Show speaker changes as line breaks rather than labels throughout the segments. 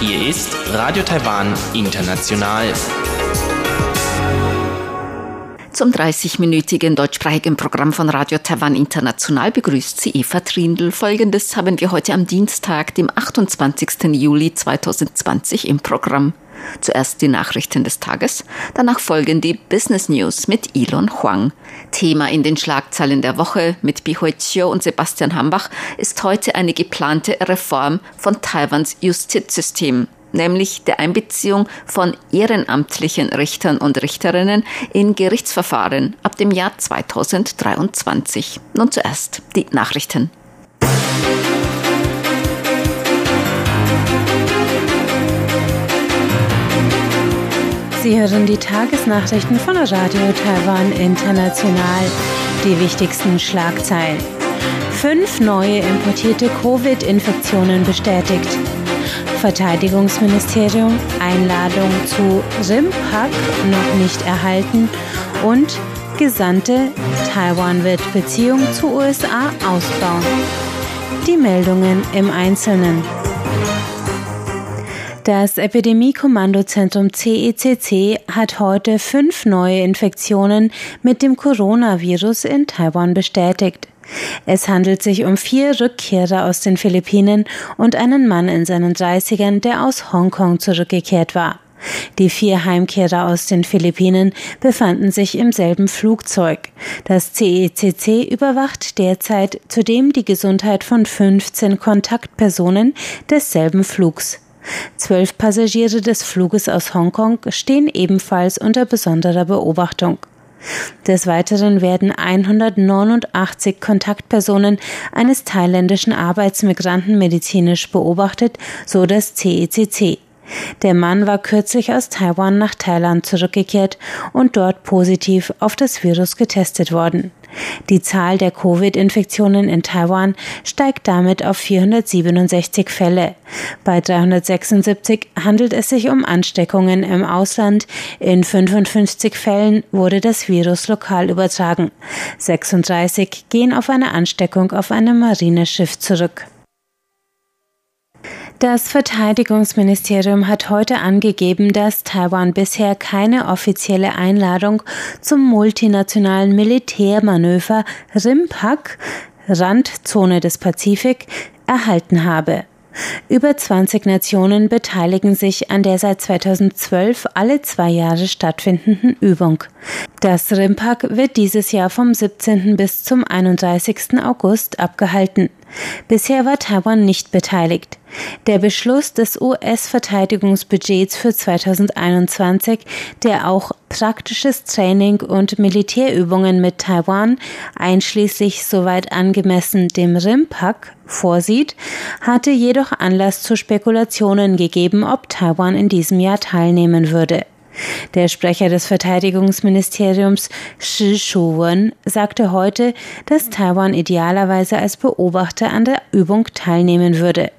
Hier ist Radio Taiwan International.
Zum 30-minütigen deutschsprachigen Programm von Radio Taiwan International begrüßt sie Eva Trindl. Folgendes haben wir heute am Dienstag, dem 28. Juli 2020 im Programm. Zuerst die Nachrichten des Tages, danach folgen die Business News mit Elon Huang. Thema in den Schlagzeilen der Woche mit Bihui Chiu und Sebastian Hambach ist heute eine geplante Reform von Taiwans Justizsystem nämlich der Einbeziehung von ehrenamtlichen Richtern und Richterinnen in Gerichtsverfahren ab dem Jahr 2023. Nun zuerst die Nachrichten.
Sie hören die Tagesnachrichten von Radio Taiwan International. Die wichtigsten Schlagzeilen. Fünf neue importierte Covid-Infektionen bestätigt. Verteidigungsministerium Einladung zu RIMPAC noch nicht erhalten und Gesandte Taiwan wird Beziehung zu USA ausbauen. Die Meldungen im Einzelnen. Das Epidemie-Kommandozentrum CECC e hat heute fünf neue Infektionen mit dem Coronavirus in Taiwan bestätigt. Es handelt sich um vier Rückkehrer aus den Philippinen und einen Mann in seinen 30ern, der aus Hongkong zurückgekehrt war. Die vier Heimkehrer aus den Philippinen befanden sich im selben Flugzeug. Das CECC e überwacht derzeit zudem die Gesundheit von 15 Kontaktpersonen desselben Flugs. Zwölf Passagiere des Fluges aus Hongkong stehen ebenfalls unter besonderer Beobachtung. Des Weiteren werden 189 Kontaktpersonen eines thailändischen Arbeitsmigranten medizinisch beobachtet, so das CECC. Der Mann war kürzlich aus Taiwan nach Thailand zurückgekehrt und dort positiv auf das Virus getestet worden. Die Zahl der Covid-Infektionen in Taiwan steigt damit auf 467 Fälle. Bei 376 handelt es sich um Ansteckungen im Ausland. In 55 Fällen wurde das Virus lokal übertragen. 36 gehen auf eine Ansteckung auf einem Marineschiff zurück. Das Verteidigungsministerium hat heute angegeben, dass Taiwan bisher keine offizielle Einladung zum multinationalen Militärmanöver RIMPAC Randzone des Pazifik erhalten habe. Über 20 Nationen beteiligen sich an der seit 2012 alle zwei Jahre stattfindenden Übung. Das RIMPAC wird dieses Jahr vom 17. bis zum 31. August abgehalten. Bisher war Taiwan nicht beteiligt. Der Beschluss des US-Verteidigungsbudgets für 2021, der auch praktisches Training und Militärübungen mit Taiwan, einschließlich soweit angemessen dem RIMPAC, vorsieht, hatte jedoch Anlass zu Spekulationen gegeben, ob Taiwan in diesem Jahr teilnehmen würde. Der Sprecher des Verteidigungsministeriums Shi Shu-wen sagte heute, dass Taiwan idealerweise als Beobachter an der Übung teilnehmen würde.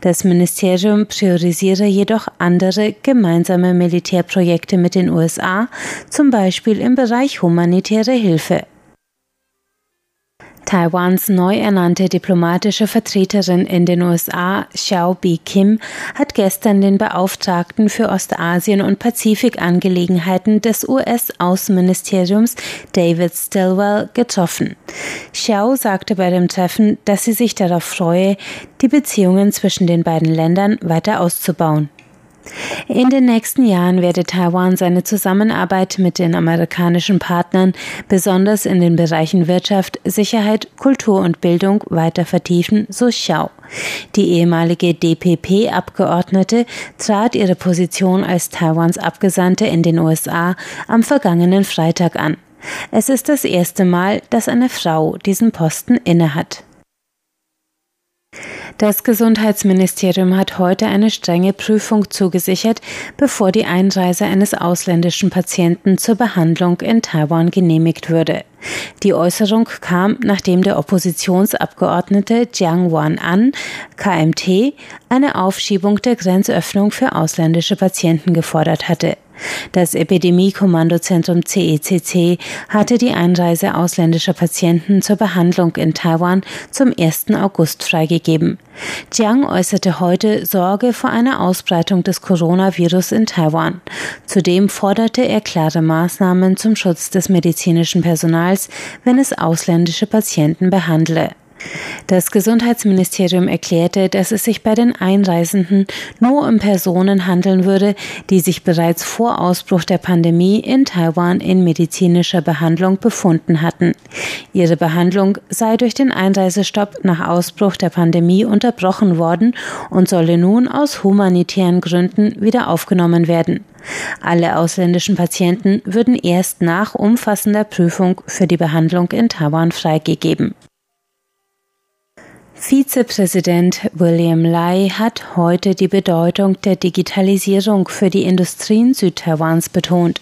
Das Ministerium priorisiere jedoch andere gemeinsame Militärprojekte mit den USA, zum Beispiel im Bereich humanitäre Hilfe. Taiwans neu ernannte diplomatische Vertreterin in den USA, Xiao Bi Kim, hat gestern den Beauftragten für Ostasien und Pazifikangelegenheiten des US-Außenministeriums David Stilwell getroffen. Xiao sagte bei dem Treffen, dass sie sich darauf freue, die Beziehungen zwischen den beiden Ländern weiter auszubauen. In den nächsten Jahren werde Taiwan seine Zusammenarbeit mit den amerikanischen Partnern, besonders in den Bereichen Wirtschaft, Sicherheit, Kultur und Bildung, weiter vertiefen, so Xiao. Die ehemalige DPP-Abgeordnete trat ihre Position als Taiwans Abgesandte in den USA am vergangenen Freitag an. Es ist das erste Mal, dass eine Frau diesen Posten innehat. Das Gesundheitsministerium hat heute eine strenge Prüfung zugesichert, bevor die Einreise eines ausländischen Patienten zur Behandlung in Taiwan genehmigt würde. Die Äußerung kam, nachdem der Oppositionsabgeordnete Jiang Wan-an, KMT, eine Aufschiebung der Grenzöffnung für ausländische Patienten gefordert hatte. Das Epidemie-Kommandozentrum CECC e hatte die Einreise ausländischer Patienten zur Behandlung in Taiwan zum 1. August freigegeben. Jiang äußerte heute Sorge vor einer Ausbreitung des Coronavirus in Taiwan. Zudem forderte er klare Maßnahmen zum Schutz des medizinischen Personals, wenn es ausländische Patienten behandle. Das Gesundheitsministerium erklärte, dass es sich bei den Einreisenden nur um Personen handeln würde, die sich bereits vor Ausbruch der Pandemie in Taiwan in medizinischer Behandlung befunden hatten. Ihre Behandlung sei durch den Einreisestopp nach Ausbruch der Pandemie unterbrochen worden und solle nun aus humanitären Gründen wieder aufgenommen werden. Alle ausländischen Patienten würden erst nach umfassender Prüfung für die Behandlung in Taiwan freigegeben. Vizepräsident William Lai hat heute die Bedeutung der Digitalisierung für die Industrien Südtaiwans betont.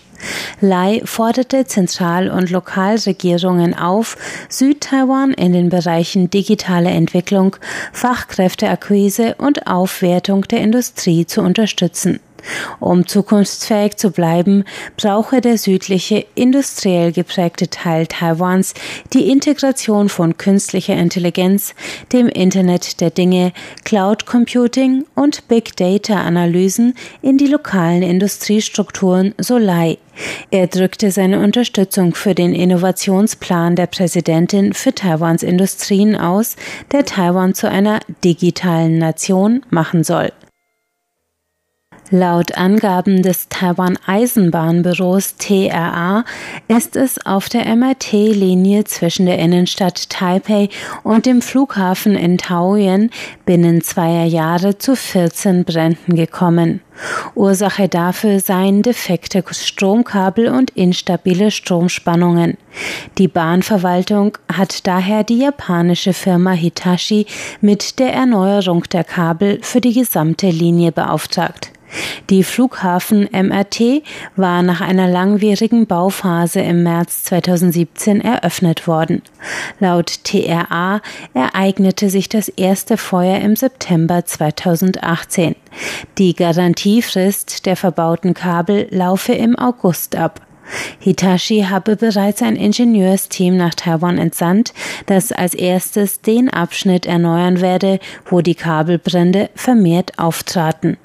Lai forderte Zentral- und Lokalregierungen auf, Südtaiwan in den Bereichen digitale Entwicklung, Fachkräfteakquise und Aufwertung der Industrie zu unterstützen. Um zukunftsfähig zu bleiben, brauche der südliche, industriell geprägte Teil Taiwans die Integration von künstlicher Intelligenz, dem Internet der Dinge, Cloud Computing und Big Data Analysen in die lokalen Industriestrukturen Solai. Er drückte seine Unterstützung für den Innovationsplan der Präsidentin für Taiwans Industrien aus, der Taiwan zu einer digitalen Nation machen soll. Laut Angaben des Taiwan Eisenbahnbüros TRA ist es auf der MRT-Linie zwischen der Innenstadt Taipei und dem Flughafen in Taoyuan binnen zweier Jahre zu 14 Bränden gekommen. Ursache dafür seien defekte Stromkabel und instabile Stromspannungen. Die Bahnverwaltung hat daher die japanische Firma Hitachi mit der Erneuerung der Kabel für die gesamte Linie beauftragt. Die Flughafen MRT war nach einer langwierigen Bauphase im März 2017 eröffnet worden. Laut TRA ereignete sich das erste Feuer im September 2018. Die Garantiefrist der verbauten Kabel laufe im August ab. Hitachi habe bereits ein Ingenieursteam nach Taiwan entsandt, das als erstes den Abschnitt erneuern werde, wo die Kabelbrände vermehrt auftraten.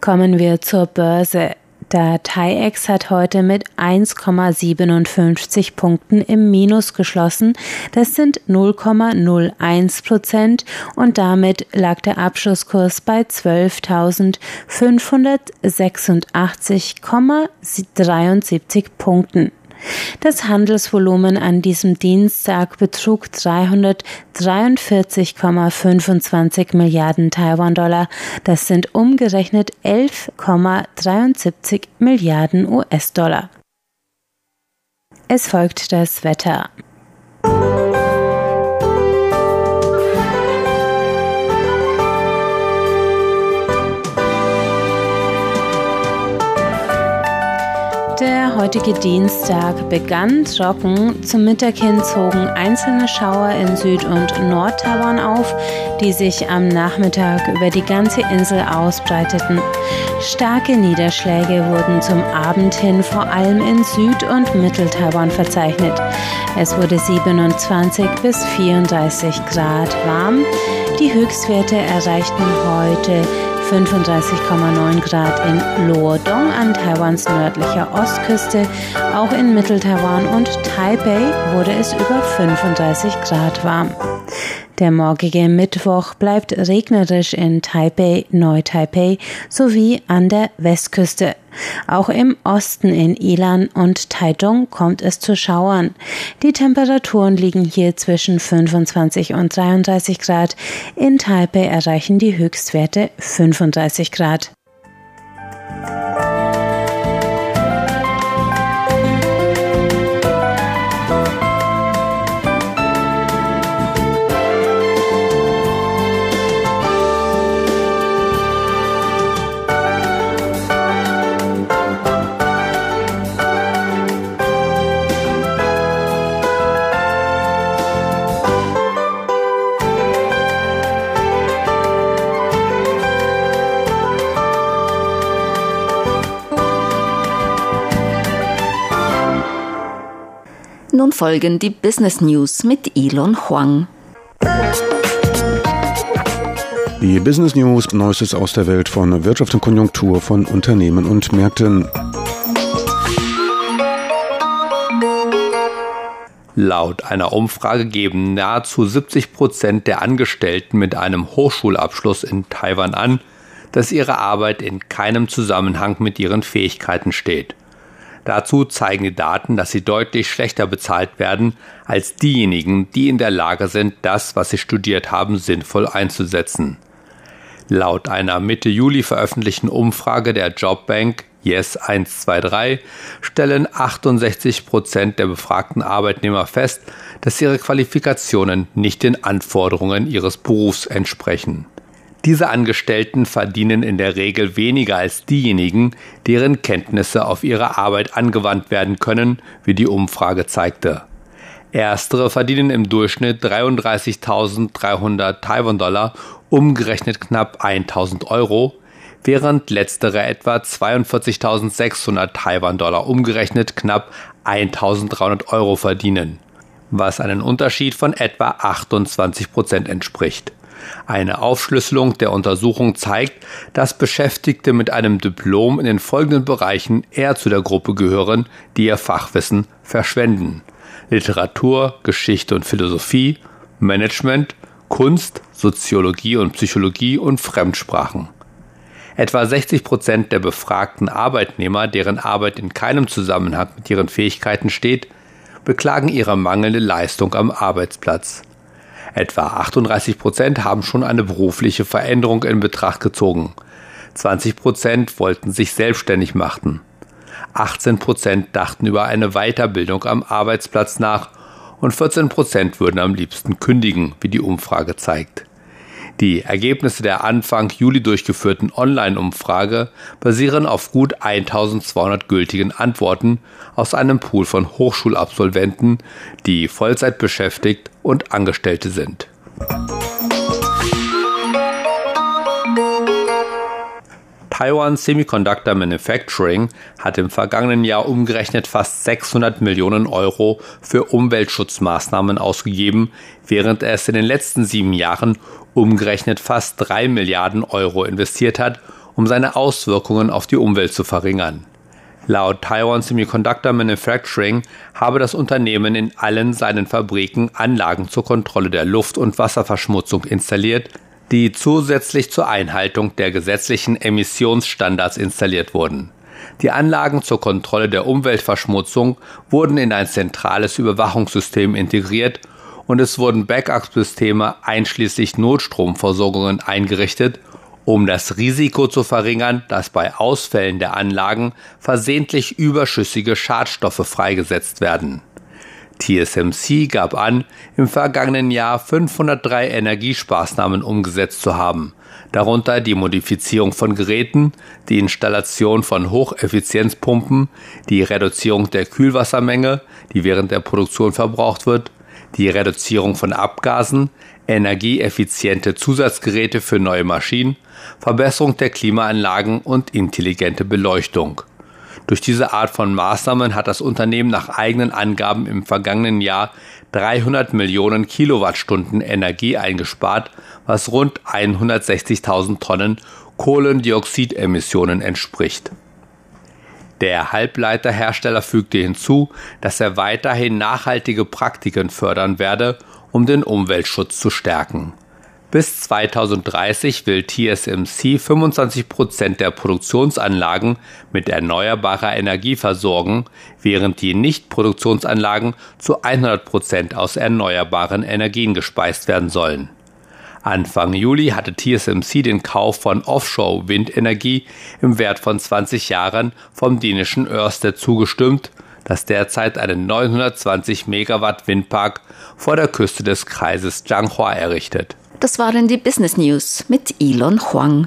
Kommen wir zur Börse. Der TAIEX hat heute mit 1,57 Punkten im Minus geschlossen. Das sind 0,01 Prozent und damit lag der Abschlusskurs bei 12.586,73 Punkten. Das Handelsvolumen an diesem Dienstag betrug 343,25 Milliarden Taiwan-Dollar. Das sind umgerechnet 11,73 Milliarden US-Dollar. Es folgt das Wetter. Der heutige Dienstag begann trocken. Zum Mittag hin zogen einzelne Schauer in Süd- und Nord-Taiwan auf, die sich am Nachmittag über die ganze Insel ausbreiteten. Starke Niederschläge wurden zum Abend hin vor allem in Süd- und Mittel-Taiwan verzeichnet. Es wurde 27 bis 34 Grad warm. Die Höchstwerte erreichten heute 35,9 Grad in Luodong an Taiwans nördlicher Ostküste. Auch in Mittel-Taiwan und Taipei wurde es über 35 Grad warm. Der morgige Mittwoch bleibt regnerisch in Taipei, Neu-Taipei sowie an der Westküste. Auch im Osten in Ilan und Taitung kommt es zu Schauern. Die Temperaturen liegen hier zwischen 25 und 33 Grad. In Taipei erreichen die Höchstwerte 35 Grad.
Nun folgen die Business News mit Elon Huang.
Die Business News, Neuestes aus der Welt von Wirtschaft und Konjunktur von Unternehmen und Märkten.
Laut einer Umfrage geben nahezu 70 Prozent der Angestellten mit einem Hochschulabschluss in Taiwan an, dass ihre Arbeit in keinem Zusammenhang mit ihren Fähigkeiten steht. Dazu zeigen die Daten, dass sie deutlich schlechter bezahlt werden als diejenigen, die in der Lage sind, das, was sie studiert haben, sinnvoll einzusetzen. Laut einer Mitte Juli veröffentlichten Umfrage der Jobbank Yes 123 stellen 68 Prozent der befragten Arbeitnehmer fest, dass ihre Qualifikationen nicht den Anforderungen ihres Berufs entsprechen. Diese Angestellten verdienen in der Regel weniger als diejenigen, deren Kenntnisse auf ihre Arbeit angewandt werden können, wie die Umfrage zeigte. Erstere verdienen im Durchschnitt 33.300 Taiwan-Dollar, umgerechnet knapp 1.000 Euro, während letztere etwa 42.600 Taiwan-Dollar, umgerechnet knapp 1.300 Euro verdienen, was einen Unterschied von etwa 28 Prozent entspricht. Eine Aufschlüsselung der Untersuchung zeigt, dass Beschäftigte mit einem Diplom in den folgenden Bereichen eher zu der Gruppe gehören, die ihr Fachwissen verschwenden. Literatur, Geschichte und Philosophie, Management, Kunst, Soziologie und Psychologie und Fremdsprachen. Etwa 60 Prozent der befragten Arbeitnehmer, deren Arbeit in keinem Zusammenhang mit ihren Fähigkeiten steht, beklagen ihre mangelnde Leistung am Arbeitsplatz. Etwa 38 Prozent haben schon eine berufliche Veränderung in Betracht gezogen. 20 Prozent wollten sich selbstständig machen. 18 Prozent dachten über eine Weiterbildung am Arbeitsplatz nach und 14 Prozent würden am liebsten kündigen, wie die Umfrage zeigt. Die Ergebnisse der Anfang Juli durchgeführten Online-Umfrage basieren auf gut 1200 gültigen Antworten aus einem Pool von Hochschulabsolventen, die Vollzeit beschäftigt und Angestellte sind. Taiwan Semiconductor Manufacturing hat im vergangenen Jahr umgerechnet fast 600 Millionen Euro für Umweltschutzmaßnahmen ausgegeben, während es in den letzten sieben Jahren umgerechnet fast 3 Milliarden Euro investiert hat, um seine Auswirkungen auf die Umwelt zu verringern. Laut Taiwan Semiconductor Manufacturing habe das Unternehmen in allen seinen Fabriken Anlagen zur Kontrolle der Luft- und Wasserverschmutzung installiert, die zusätzlich zur Einhaltung der gesetzlichen Emissionsstandards installiert wurden. Die Anlagen zur Kontrolle der Umweltverschmutzung wurden in ein zentrales Überwachungssystem integriert und es wurden Backup-Systeme einschließlich Notstromversorgungen eingerichtet, um das Risiko zu verringern, dass bei Ausfällen der Anlagen versehentlich überschüssige Schadstoffe freigesetzt werden. TSMC gab an, im vergangenen Jahr 503 Energiespaßnahmen umgesetzt zu haben, darunter die Modifizierung von Geräten, die Installation von Hocheffizienzpumpen, die Reduzierung der Kühlwassermenge, die während der Produktion verbraucht wird, die Reduzierung von Abgasen, energieeffiziente Zusatzgeräte für neue Maschinen, Verbesserung der Klimaanlagen und intelligente Beleuchtung. Durch diese Art von Maßnahmen hat das Unternehmen nach eigenen Angaben im vergangenen Jahr 300 Millionen Kilowattstunden Energie eingespart, was rund 160.000 Tonnen Kohlendioxidemissionen entspricht. Der Halbleiterhersteller fügte hinzu, dass er weiterhin nachhaltige Praktiken fördern werde, um den Umweltschutz zu stärken. Bis 2030 will TSMC 25 Prozent der Produktionsanlagen mit erneuerbarer Energie versorgen, während die Nichtproduktionsanlagen zu 100 Prozent aus erneuerbaren Energien gespeist werden sollen. Anfang Juli hatte TSMC den Kauf von Offshore-Windenergie im Wert von 20 Jahren vom dänischen Ørsted zugestimmt, das derzeit einen 920 Megawatt Windpark vor der Küste des Kreises Changhua errichtet.
Das waren die Business News mit Elon Huang.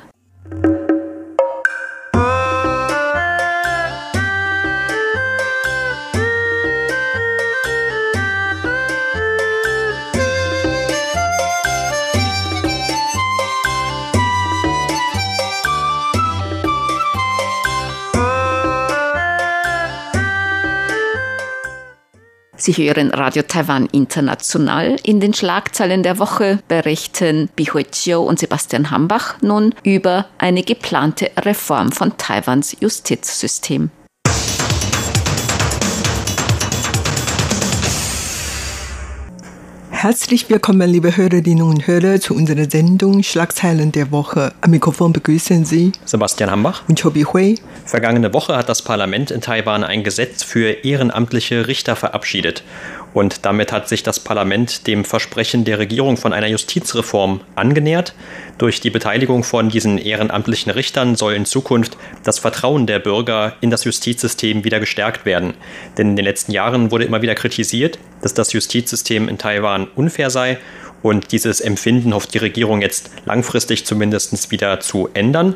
Sie hören Radio Taiwan International. In den Schlagzeilen der Woche berichten Bihui Chiu und Sebastian Hambach nun über eine geplante Reform von Taiwans Justizsystem.
Herzlich willkommen, liebe Hörerinnen und Hörer, zu unserer Sendung Schlagzeilen der Woche. Am Mikrofon begrüßen Sie
Sebastian Hambach
und Chobi Hui.
Vergangene Woche hat das Parlament in Taiwan ein Gesetz für ehrenamtliche Richter verabschiedet. Und damit hat sich das Parlament dem Versprechen der Regierung von einer Justizreform angenähert. Durch die Beteiligung von diesen ehrenamtlichen Richtern soll in Zukunft das Vertrauen der Bürger in das Justizsystem wieder gestärkt werden. Denn in den letzten Jahren wurde immer wieder kritisiert, dass das Justizsystem in Taiwan unfair sei. Und dieses Empfinden hofft die Regierung jetzt langfristig zumindest wieder zu ändern.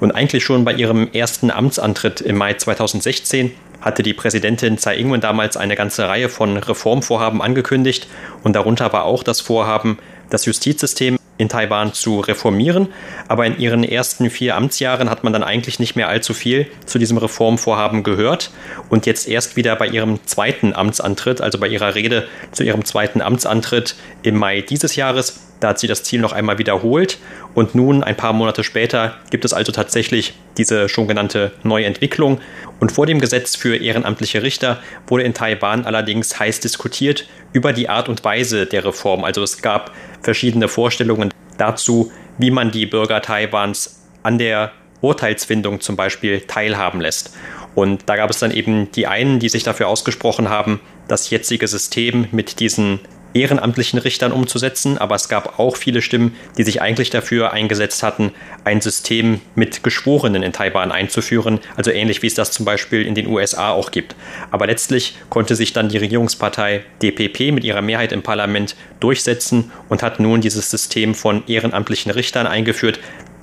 Und eigentlich schon bei ihrem ersten Amtsantritt im Mai 2016 hatte die Präsidentin Tsai Ing-wen damals eine ganze Reihe von Reformvorhaben angekündigt und darunter war auch das Vorhaben, das Justizsystem in Taiwan zu reformieren. Aber in ihren ersten vier Amtsjahren hat man dann eigentlich nicht mehr allzu viel zu diesem Reformvorhaben gehört. Und jetzt erst wieder bei ihrem zweiten Amtsantritt, also bei ihrer Rede zu ihrem zweiten Amtsantritt im Mai dieses Jahres, da hat sie das Ziel noch einmal wiederholt. Und nun, ein paar Monate später, gibt es also tatsächlich diese schon genannte neue Entwicklung. Und vor dem Gesetz für ehrenamtliche Richter wurde in Taiwan allerdings heiß diskutiert über die Art und Weise der Reform. Also es gab verschiedene Vorstellungen dazu, wie man die Bürger Taiwans an der Urteilsfindung zum Beispiel teilhaben lässt. Und da gab es dann eben die einen, die sich dafür ausgesprochen haben, das jetzige System mit diesen ehrenamtlichen Richtern umzusetzen, aber es gab auch viele Stimmen, die sich eigentlich dafür eingesetzt hatten, ein System mit Geschworenen in Taiwan einzuführen, also ähnlich wie es das zum Beispiel in den USA auch gibt. Aber letztlich konnte sich dann die Regierungspartei DPP mit ihrer Mehrheit im Parlament durchsetzen und hat nun dieses System von ehrenamtlichen Richtern eingeführt,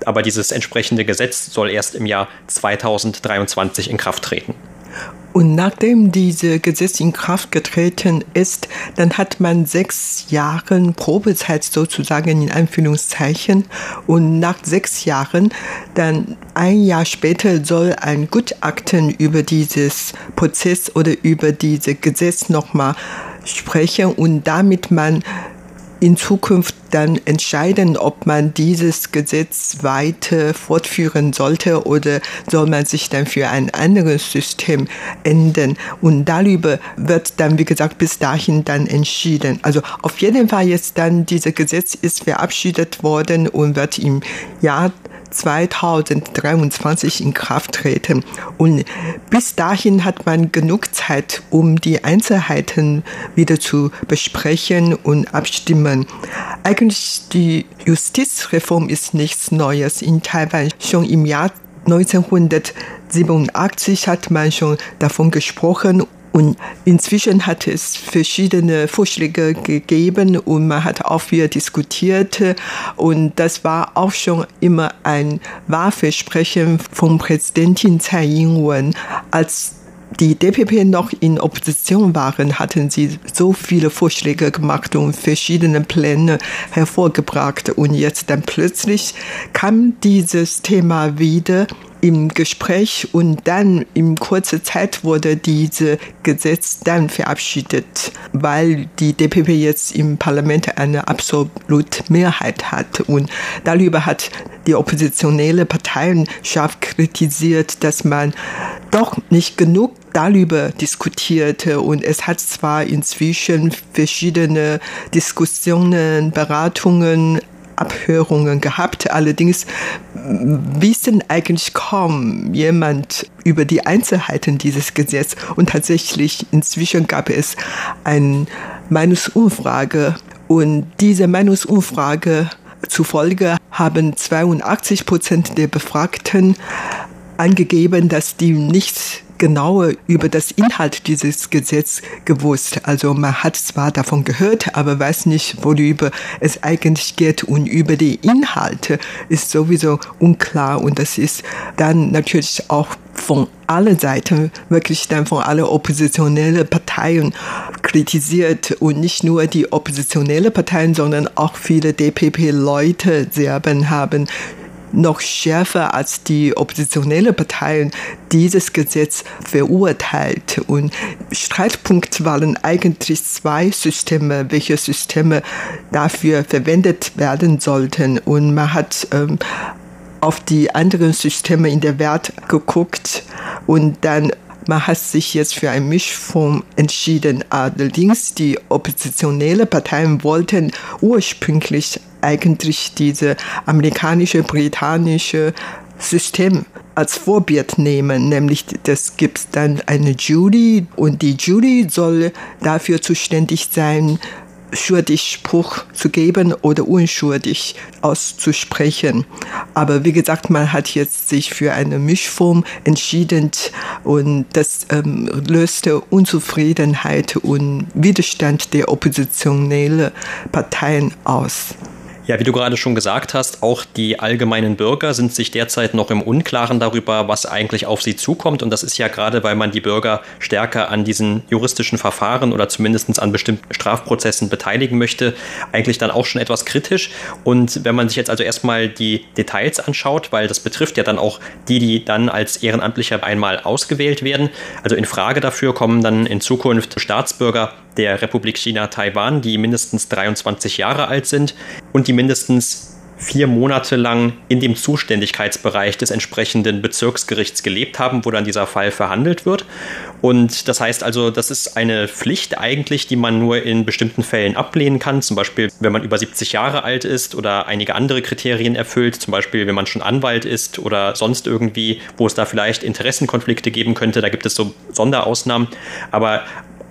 aber dieses entsprechende Gesetz soll erst im Jahr 2023 in Kraft treten.
Und nachdem dieses Gesetz in Kraft getreten ist, dann hat man sechs Jahre Probezeit sozusagen in Anführungszeichen. Und nach sechs Jahren, dann ein Jahr später soll ein Gutachten über dieses Prozess oder über dieses Gesetz nochmal sprechen und damit man in Zukunft dann entscheiden, ob man dieses Gesetz weiter fortführen sollte oder soll man sich dann für ein anderes System ändern. Und darüber wird dann, wie gesagt, bis dahin dann entschieden. Also auf jeden Fall jetzt dann, dieses Gesetz ist verabschiedet worden und wird im Jahr 2023 in Kraft treten. Und bis dahin hat man genug Zeit, um die Einzelheiten wieder zu besprechen und abstimmen. Eigentlich die Justizreform ist nichts Neues in Taiwan. Schon im Jahr 1987 hat man schon davon gesprochen und inzwischen hat es verschiedene Vorschläge gegeben und man hat auch wieder diskutiert. Und das war auch schon immer ein Wahlversprechen von Präsidentin Tsai Ing-wen. Als die DPP noch in Opposition waren, hatten sie so viele Vorschläge gemacht und verschiedene Pläne hervorgebracht. Und jetzt dann plötzlich kam dieses Thema wieder im Gespräch und dann in kurzer Zeit wurde dieses Gesetz dann verabschiedet, weil die DPP jetzt im Parlament eine absolute Mehrheit hat. Und darüber hat die oppositionelle Parteien scharf kritisiert, dass man doch nicht genug darüber diskutierte. Und es hat zwar inzwischen verschiedene Diskussionen, Beratungen Abhörungen gehabt. Allerdings wissen eigentlich kaum jemand über die Einzelheiten dieses Gesetzes. Und tatsächlich inzwischen gab es eine Meinungsumfrage. Und diese Meinungsumfrage zufolge haben 82 Prozent der Befragten angegeben, dass die nichts genauer über das Inhalt dieses Gesetzes gewusst. Also man hat zwar davon gehört, aber weiß nicht, worüber es eigentlich geht. Und über die Inhalte ist sowieso unklar. Und das ist dann natürlich auch von allen Seiten, wirklich dann von allen oppositionellen Parteien kritisiert und nicht nur die oppositionellen Parteien, sondern auch viele DPP-Leute selber haben noch schärfer als die oppositionelle Parteien dieses Gesetz verurteilt. Und Streitpunkt waren eigentlich zwei Systeme, welche Systeme dafür verwendet werden sollten. Und man hat ähm, auf die anderen Systeme in der Welt geguckt und dann man hat sich jetzt für eine Mischform entschieden. Allerdings die oppositionellen Parteien wollten ursprünglich eigentlich diese amerikanische, britannische System als Vorbild nehmen, nämlich das gibt dann eine Jury und die Jury soll dafür zuständig sein, Schuldigspruch zu geben oder unschuldig auszusprechen. Aber wie gesagt, man hat jetzt sich für eine Mischform entschieden und das ähm, löste Unzufriedenheit und Widerstand der oppositionellen Parteien aus.
Ja, wie du gerade schon gesagt hast, auch die allgemeinen Bürger sind sich derzeit noch im Unklaren darüber, was eigentlich auf sie zukommt. Und das ist ja gerade, weil man die Bürger stärker an diesen juristischen Verfahren oder zumindest an bestimmten Strafprozessen beteiligen möchte, eigentlich dann auch schon etwas kritisch. Und wenn man sich jetzt also erstmal die Details anschaut, weil das betrifft ja dann auch die, die dann als Ehrenamtlicher einmal ausgewählt werden. Also in Frage dafür kommen dann in Zukunft Staatsbürger der Republik China Taiwan, die mindestens 23 Jahre alt sind und die mindestens vier Monate lang in dem Zuständigkeitsbereich des entsprechenden Bezirksgerichts gelebt haben, wo dann dieser Fall verhandelt wird. Und das heißt also, das ist eine Pflicht eigentlich, die man nur in bestimmten Fällen ablehnen kann. Zum Beispiel, wenn man über 70 Jahre alt ist oder einige andere Kriterien erfüllt. Zum Beispiel, wenn man schon Anwalt ist oder sonst irgendwie, wo es da vielleicht Interessenkonflikte geben könnte. Da gibt es so Sonderausnahmen. Aber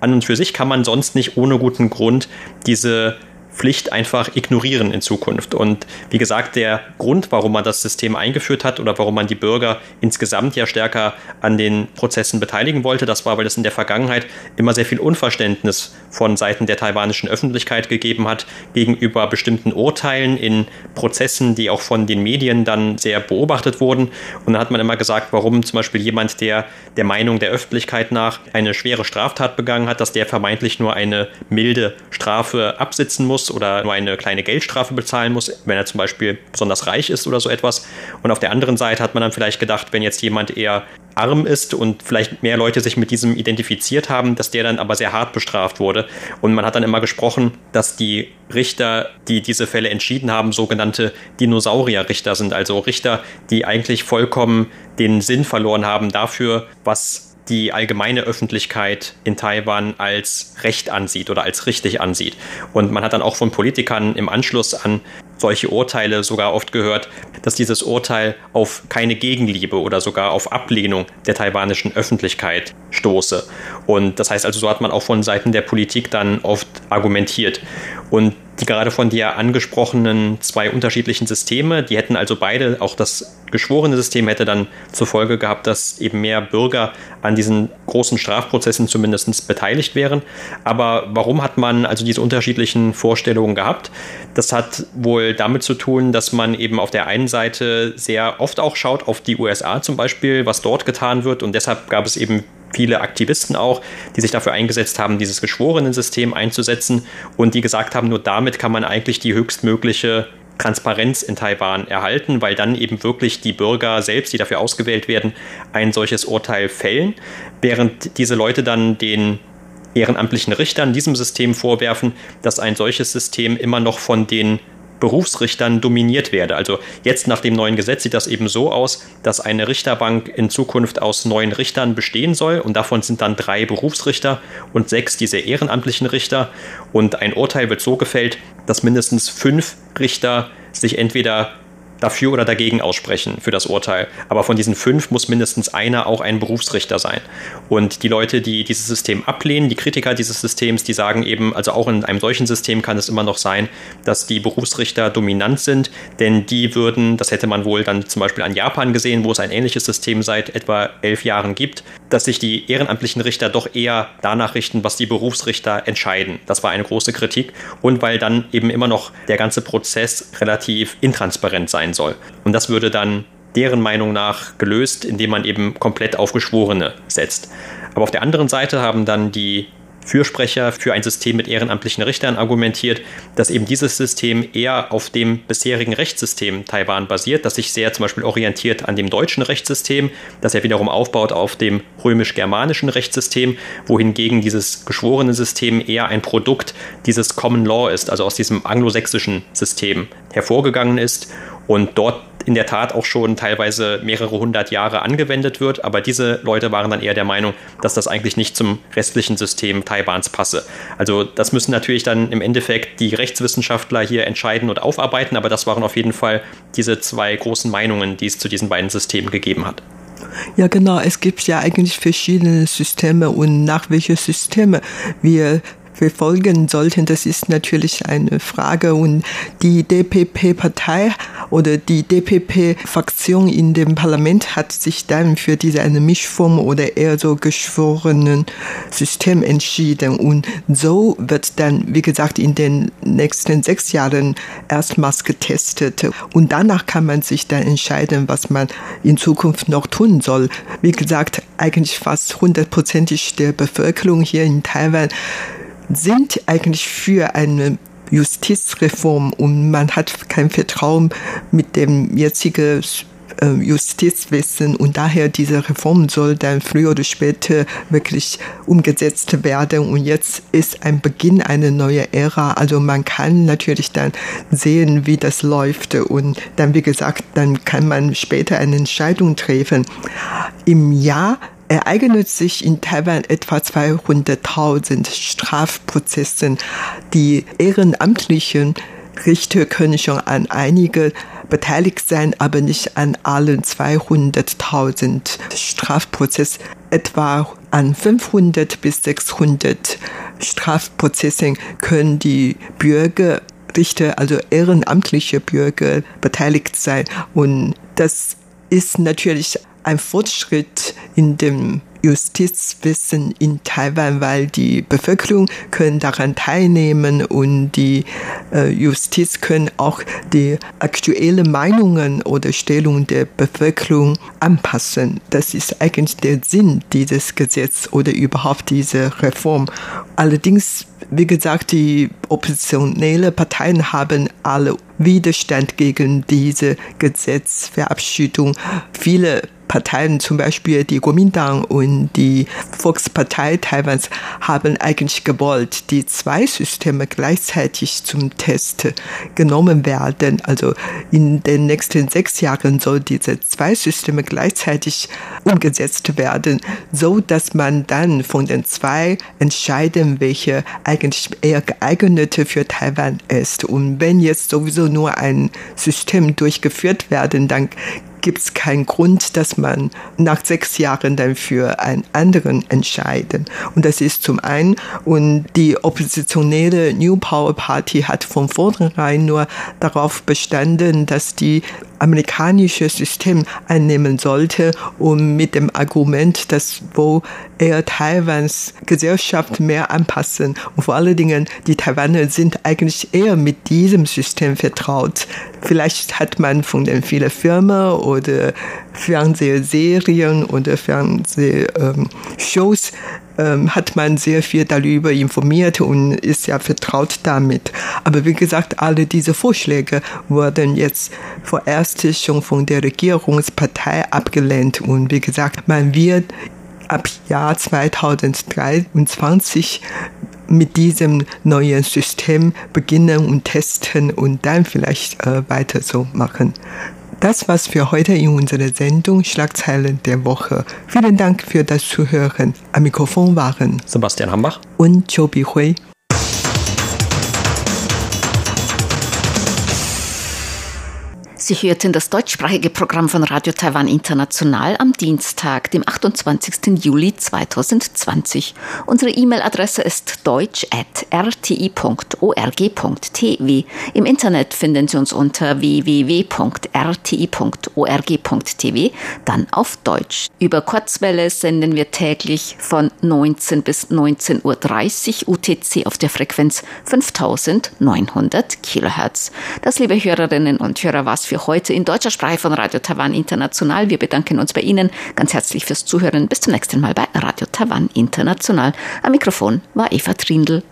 an und für sich kann man sonst nicht ohne guten Grund diese Pflicht einfach ignorieren in Zukunft. Und wie gesagt, der Grund, warum man das System eingeführt hat oder warum man die Bürger insgesamt ja stärker an den Prozessen beteiligen wollte, das war, weil es in der Vergangenheit immer sehr viel Unverständnis von Seiten der taiwanischen Öffentlichkeit gegeben hat gegenüber bestimmten Urteilen in Prozessen, die auch von den Medien dann sehr beobachtet wurden. Und dann hat man immer gesagt, warum zum Beispiel jemand, der der Meinung der Öffentlichkeit nach eine schwere Straftat begangen hat, dass der vermeintlich nur eine milde Strafe absitzen muss muss oder nur eine kleine Geldstrafe bezahlen muss, wenn er zum Beispiel besonders reich ist oder so etwas. Und auf der anderen Seite hat man dann vielleicht gedacht, wenn jetzt jemand eher arm ist und vielleicht mehr Leute sich mit diesem identifiziert haben, dass der dann aber sehr hart bestraft wurde. Und man hat dann immer gesprochen, dass die Richter, die diese Fälle entschieden haben, sogenannte Dinosaurierrichter sind, also Richter, die eigentlich vollkommen den Sinn verloren haben dafür, was die allgemeine Öffentlichkeit in Taiwan als recht ansieht oder als richtig ansieht. Und man hat dann auch von Politikern im Anschluss an solche Urteile sogar oft gehört, dass dieses Urteil auf keine Gegenliebe oder sogar auf Ablehnung der taiwanischen Öffentlichkeit stoße. Und das heißt also, so hat man auch von Seiten der Politik dann oft argumentiert. Und die gerade von dir angesprochenen zwei unterschiedlichen Systeme, die hätten also beide, auch das geschworene System hätte dann zur Folge gehabt, dass eben mehr Bürger an diesen großen Strafprozessen zumindest beteiligt wären. Aber warum hat man also diese unterschiedlichen Vorstellungen gehabt? Das hat wohl damit zu tun, dass man eben auf der einen Seite sehr oft auch schaut auf die USA zum Beispiel, was dort getan wird. Und deshalb gab es eben viele Aktivisten auch, die sich dafür eingesetzt haben, dieses geschworenen System einzusetzen und die gesagt haben, nur damit kann man eigentlich die höchstmögliche Transparenz in Taiwan erhalten, weil dann eben wirklich die Bürger selbst, die dafür ausgewählt werden, ein solches Urteil fällen, während diese Leute dann den ehrenamtlichen Richtern diesem System vorwerfen, dass ein solches System immer noch von den Berufsrichtern dominiert werde. Also jetzt nach dem neuen Gesetz sieht das eben so aus, dass eine Richterbank in Zukunft aus neun Richtern bestehen soll und davon sind dann drei Berufsrichter und sechs diese ehrenamtlichen Richter und ein Urteil wird so gefällt, dass mindestens fünf Richter sich entweder dafür oder dagegen aussprechen für das Urteil. Aber von diesen fünf muss mindestens einer auch ein Berufsrichter sein. Und die Leute, die dieses System ablehnen, die Kritiker dieses Systems, die sagen eben, also auch in einem solchen System kann es immer noch sein, dass die Berufsrichter dominant sind, denn die würden, das hätte man wohl dann zum Beispiel an Japan gesehen, wo es ein ähnliches System seit etwa elf Jahren gibt, dass sich die ehrenamtlichen Richter doch eher danach richten, was die Berufsrichter entscheiden. Das war eine große Kritik und weil dann eben immer noch der ganze Prozess relativ intransparent sein soll. Und das würde dann deren Meinung nach gelöst, indem man eben komplett auf Geschworene setzt. Aber auf der anderen Seite haben dann die Fürsprecher für ein System mit ehrenamtlichen Richtern argumentiert, dass eben dieses System eher auf dem bisherigen Rechtssystem Taiwan basiert, das sich sehr zum Beispiel orientiert an dem deutschen Rechtssystem, das ja wiederum aufbaut auf dem römisch-germanischen Rechtssystem, wohingegen dieses geschworene System eher ein Produkt dieses Common Law ist, also aus diesem anglosächsischen System hervorgegangen ist und dort in der Tat auch schon teilweise mehrere hundert Jahre angewendet wird. Aber diese Leute waren dann eher der Meinung, dass das eigentlich nicht zum restlichen System Taiwans passe. Also das müssen natürlich dann im Endeffekt die Rechtswissenschaftler hier entscheiden und aufarbeiten. Aber das waren auf jeden Fall diese zwei großen Meinungen, die es zu diesen beiden Systemen gegeben hat.
Ja, genau. Es gibt ja eigentlich verschiedene Systeme und nach welchen Systeme wir verfolgen sollten, das ist natürlich eine Frage. Und die DPP-Partei oder die DPP-Fraktion in dem Parlament hat sich dann für diese eine Mischform oder eher so geschworenen System entschieden. Und so wird dann, wie gesagt, in den nächsten sechs Jahren erstmals getestet. Und danach kann man sich dann entscheiden, was man in Zukunft noch tun soll. Wie gesagt, eigentlich fast hundertprozentig der Bevölkerung hier in Taiwan sind eigentlich für eine Justizreform und man hat kein Vertrauen mit dem jetzigen äh, Justizwesen und daher diese Reform soll dann früher oder später wirklich umgesetzt werden und jetzt ist ein Beginn einer neuen Ära. Also man kann natürlich dann sehen, wie das läuft und dann, wie gesagt, dann kann man später eine Entscheidung treffen. Im Jahr ereignet sich in Taiwan etwa 200.000 Strafprozessen. Die ehrenamtlichen Richter können schon an einige beteiligt sein, aber nicht an allen 200.000 Strafprozessen. Etwa an 500 bis 600 Strafprozessen können die Bürger Richter, also ehrenamtliche Bürger beteiligt sein. Und das ist natürlich ein Fortschritt in dem Justizwissen in Taiwan, weil die Bevölkerung können daran teilnehmen und die äh, Justiz können auch die aktuellen Meinungen oder Stellung der Bevölkerung anpassen. Das ist eigentlich der Sinn dieses Gesetzes oder überhaupt dieser Reform. Allerdings wie gesagt, die oppositionelle Parteien haben alle Widerstand gegen diese Gesetzverabschiedung. Viele Parteien, zum Beispiel die Kuomintang und die Volkspartei Taiwans, haben eigentlich gewollt, die zwei Systeme gleichzeitig zum Test genommen werden. Also in den nächsten sechs Jahren soll diese zwei Systeme gleichzeitig umgesetzt werden, so dass man dann von den zwei entscheiden, welche eigentlich eher geeignete für Taiwan ist. Und wenn jetzt sowieso nur ein System durchgeführt werden, dann gibt es keinen Grund, dass man nach sechs Jahren dann für einen anderen entscheiden. Und das ist zum einen, und die oppositionelle New Power Party hat von vornherein nur darauf bestanden, dass die amerikanische System einnehmen sollte, um mit dem Argument, dass wo er Taiwans Gesellschaft mehr anpassen und vor allen Dingen die Taiwaner sind eigentlich eher mit diesem System vertraut. Vielleicht hat man von den vielen Firmen oder Fernsehserien oder Fernsehshows ähm, hat man sehr viel darüber informiert und ist ja vertraut damit. Aber wie gesagt, alle diese Vorschläge wurden jetzt vorerst schon von der Regierungspartei abgelehnt. Und wie gesagt, man wird ab Jahr 2023 mit diesem neuen System beginnen und testen und dann vielleicht äh, weiter so machen. Das war's für heute in unserer Sendung Schlagzeilen der Woche. Vielen Dank für das Zuhören. Am Mikrofon waren
Sebastian Hambach
und Chobi Hui.
Sie hörten das deutschsprachige Programm von Radio Taiwan International am Dienstag, dem 28. Juli 2020. Unsere E-Mail-Adresse ist deutsch.rti.org.tw. Im Internet finden Sie uns unter www.rti.org.tw, dann auf Deutsch. Über Kurzwelle senden wir täglich von 19 bis 19.30 Uhr UTC auf der Frequenz 5900 Kilohertz. Das, liebe Hörerinnen und Hörer, was für für heute in deutscher Sprache von Radio Taiwan International. Wir bedanken uns bei Ihnen ganz herzlich fürs Zuhören. Bis zum nächsten Mal bei Radio Taiwan International. Am Mikrofon war Eva Trindl.